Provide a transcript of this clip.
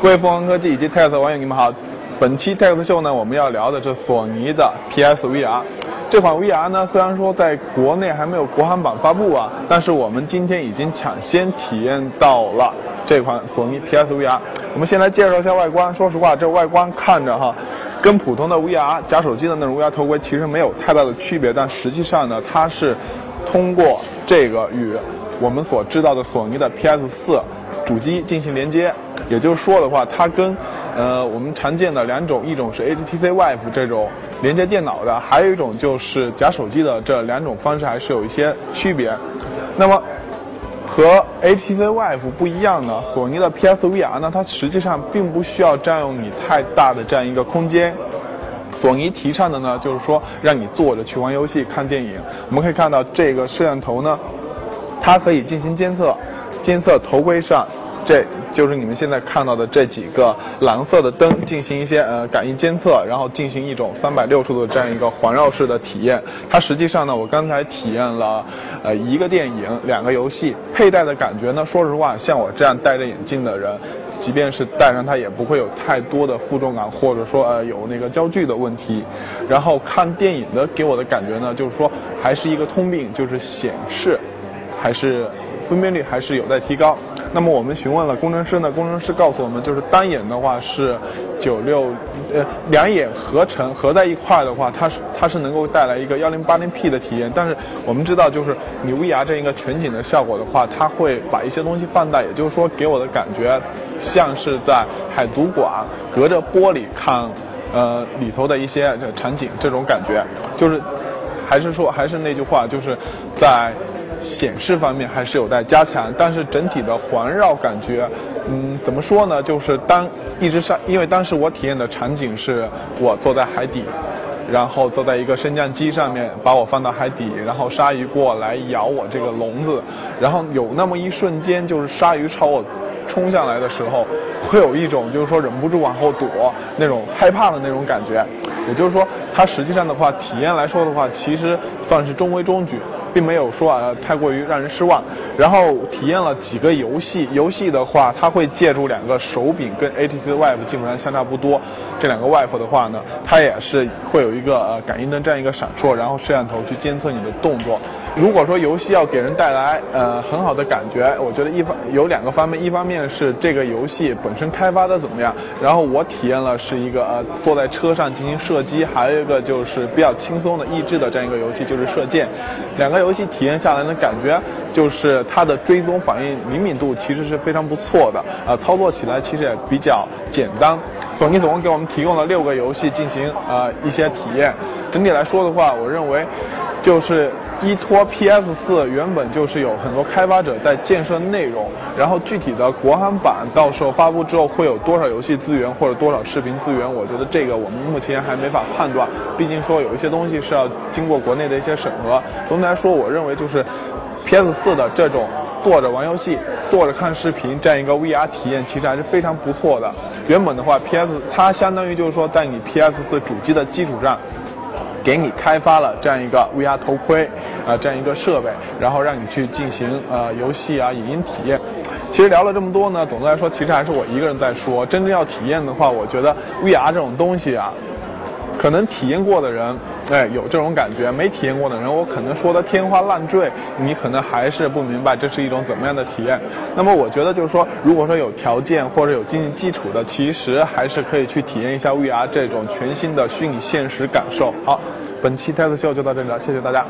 各位凤凰科技以及 TES 网友，你们好。本期 TES 秀呢，我们要聊的是索尼的 PSVR。这款 VR 呢，虽然说在国内还没有国行版发布啊，但是我们今天已经抢先体验到了这款索尼 PSVR。我们先来介绍一下外观。说实话，这外观看着哈，跟普通的 VR 夹手机的那种 VR 头盔其实没有太大的区别，但实际上呢，它是通过这个与我们所知道的索尼的 PS4 主机进行连接。也就是说的话，它跟，呃，我们常见的两种，一种是 HTC Vive 这种连接电脑的，还有一种就是夹手机的，这两种方式还是有一些区别。那么，和 HTC Vive 不一样的，索尼的 PSVR 呢，它实际上并不需要占用你太大的这样一个空间。索尼提倡的呢，就是说让你坐着去玩游戏、看电影。我们可以看到这个摄像头呢，它可以进行监测，监测头盔上。这就是你们现在看到的这几个蓝色的灯，进行一些呃感应监测，然后进行一种三百六十度的这样一个环绕式的体验。它实际上呢，我刚才体验了呃一个电影，两个游戏，佩戴的感觉呢，说实话，像我这样戴着眼镜的人，即便是戴上它，也不会有太多的负重感，或者说呃有那个焦距的问题。然后看电影的给我的感觉呢，就是说还是一个通病，就是显示还是分辨率还是有待提高。那么我们询问了工程师呢，工程师告诉我们，就是单眼的话是九六，呃，两眼合成合在一块的话，它是它是能够带来一个幺零八零 P 的体验。但是我们知道，就是你 VR 这一个全景的效果的话，它会把一些东西放大，也就是说，给我的感觉像是在海族馆隔着玻璃看，呃，里头的一些场景，这种感觉，就是还是说还是那句话，就是在。显示方面还是有待加强，但是整体的环绕感觉，嗯，怎么说呢？就是当一直上，因为当时我体验的场景是我坐在海底，然后坐在一个升降机上面，把我放到海底，然后鲨鱼过来咬我这个笼子，然后有那么一瞬间，就是鲨鱼朝我冲下来的时候，会有一种就是说忍不住往后躲那种害怕的那种感觉。也就是说，它实际上的话，体验来说的话，其实算是中规中矩。并没有说啊太过于让人失望，然后体验了几个游戏，游戏的话，它会借助两个手柄，跟 HTC Vive 基本上相差不多。这两个 Vive 的话呢，它也是会有一个呃感应灯这样一个闪烁，然后摄像头去监测你的动作。如果说游戏要给人带来呃很好的感觉，我觉得一方有两个方面，一方面是这个游戏本身开发的怎么样，然后我体验了是一个呃坐在车上进行射击，还有一个就是比较轻松的益智的这样一个游戏，就是射箭。两个游戏体验下来的感觉，就是它的追踪反应灵敏度其实是非常不错的，呃，操作起来其实也比较简单。索尼总共给我们提供了六个游戏进行呃一些体验，整体来说的话，我认为就是。依托 PS 四原本就是有很多开发者在建设内容，然后具体的国行版到时候发布之后会有多少游戏资源或者多少视频资源，我觉得这个我们目前还没法判断。毕竟说有一些东西是要经过国内的一些审核。总体来说，我认为就是 PS 四的这种坐着玩游戏、坐着看视频这样一个 VR 体验，其实还是非常不错的。原本的话，PS 它相当于就是说在你 PS 四主机的基础上。给你开发了这样一个 VR 头盔，啊，这样一个设备，然后让你去进行呃游戏啊、影音体验。其实聊了这么多呢，总的来说，其实还是我一个人在说。真正要体验的话，我觉得 VR 这种东西啊。可能体验过的人，哎，有这种感觉；没体验过的人，我可能说的天花乱坠，你可能还是不明白这是一种怎么样的体验。那么，我觉得就是说，如果说有条件或者有经济基础的，其实还是可以去体验一下 VR 这种全新的虚拟现实感受。好，本期 Test 秀就到这里了，谢谢大家。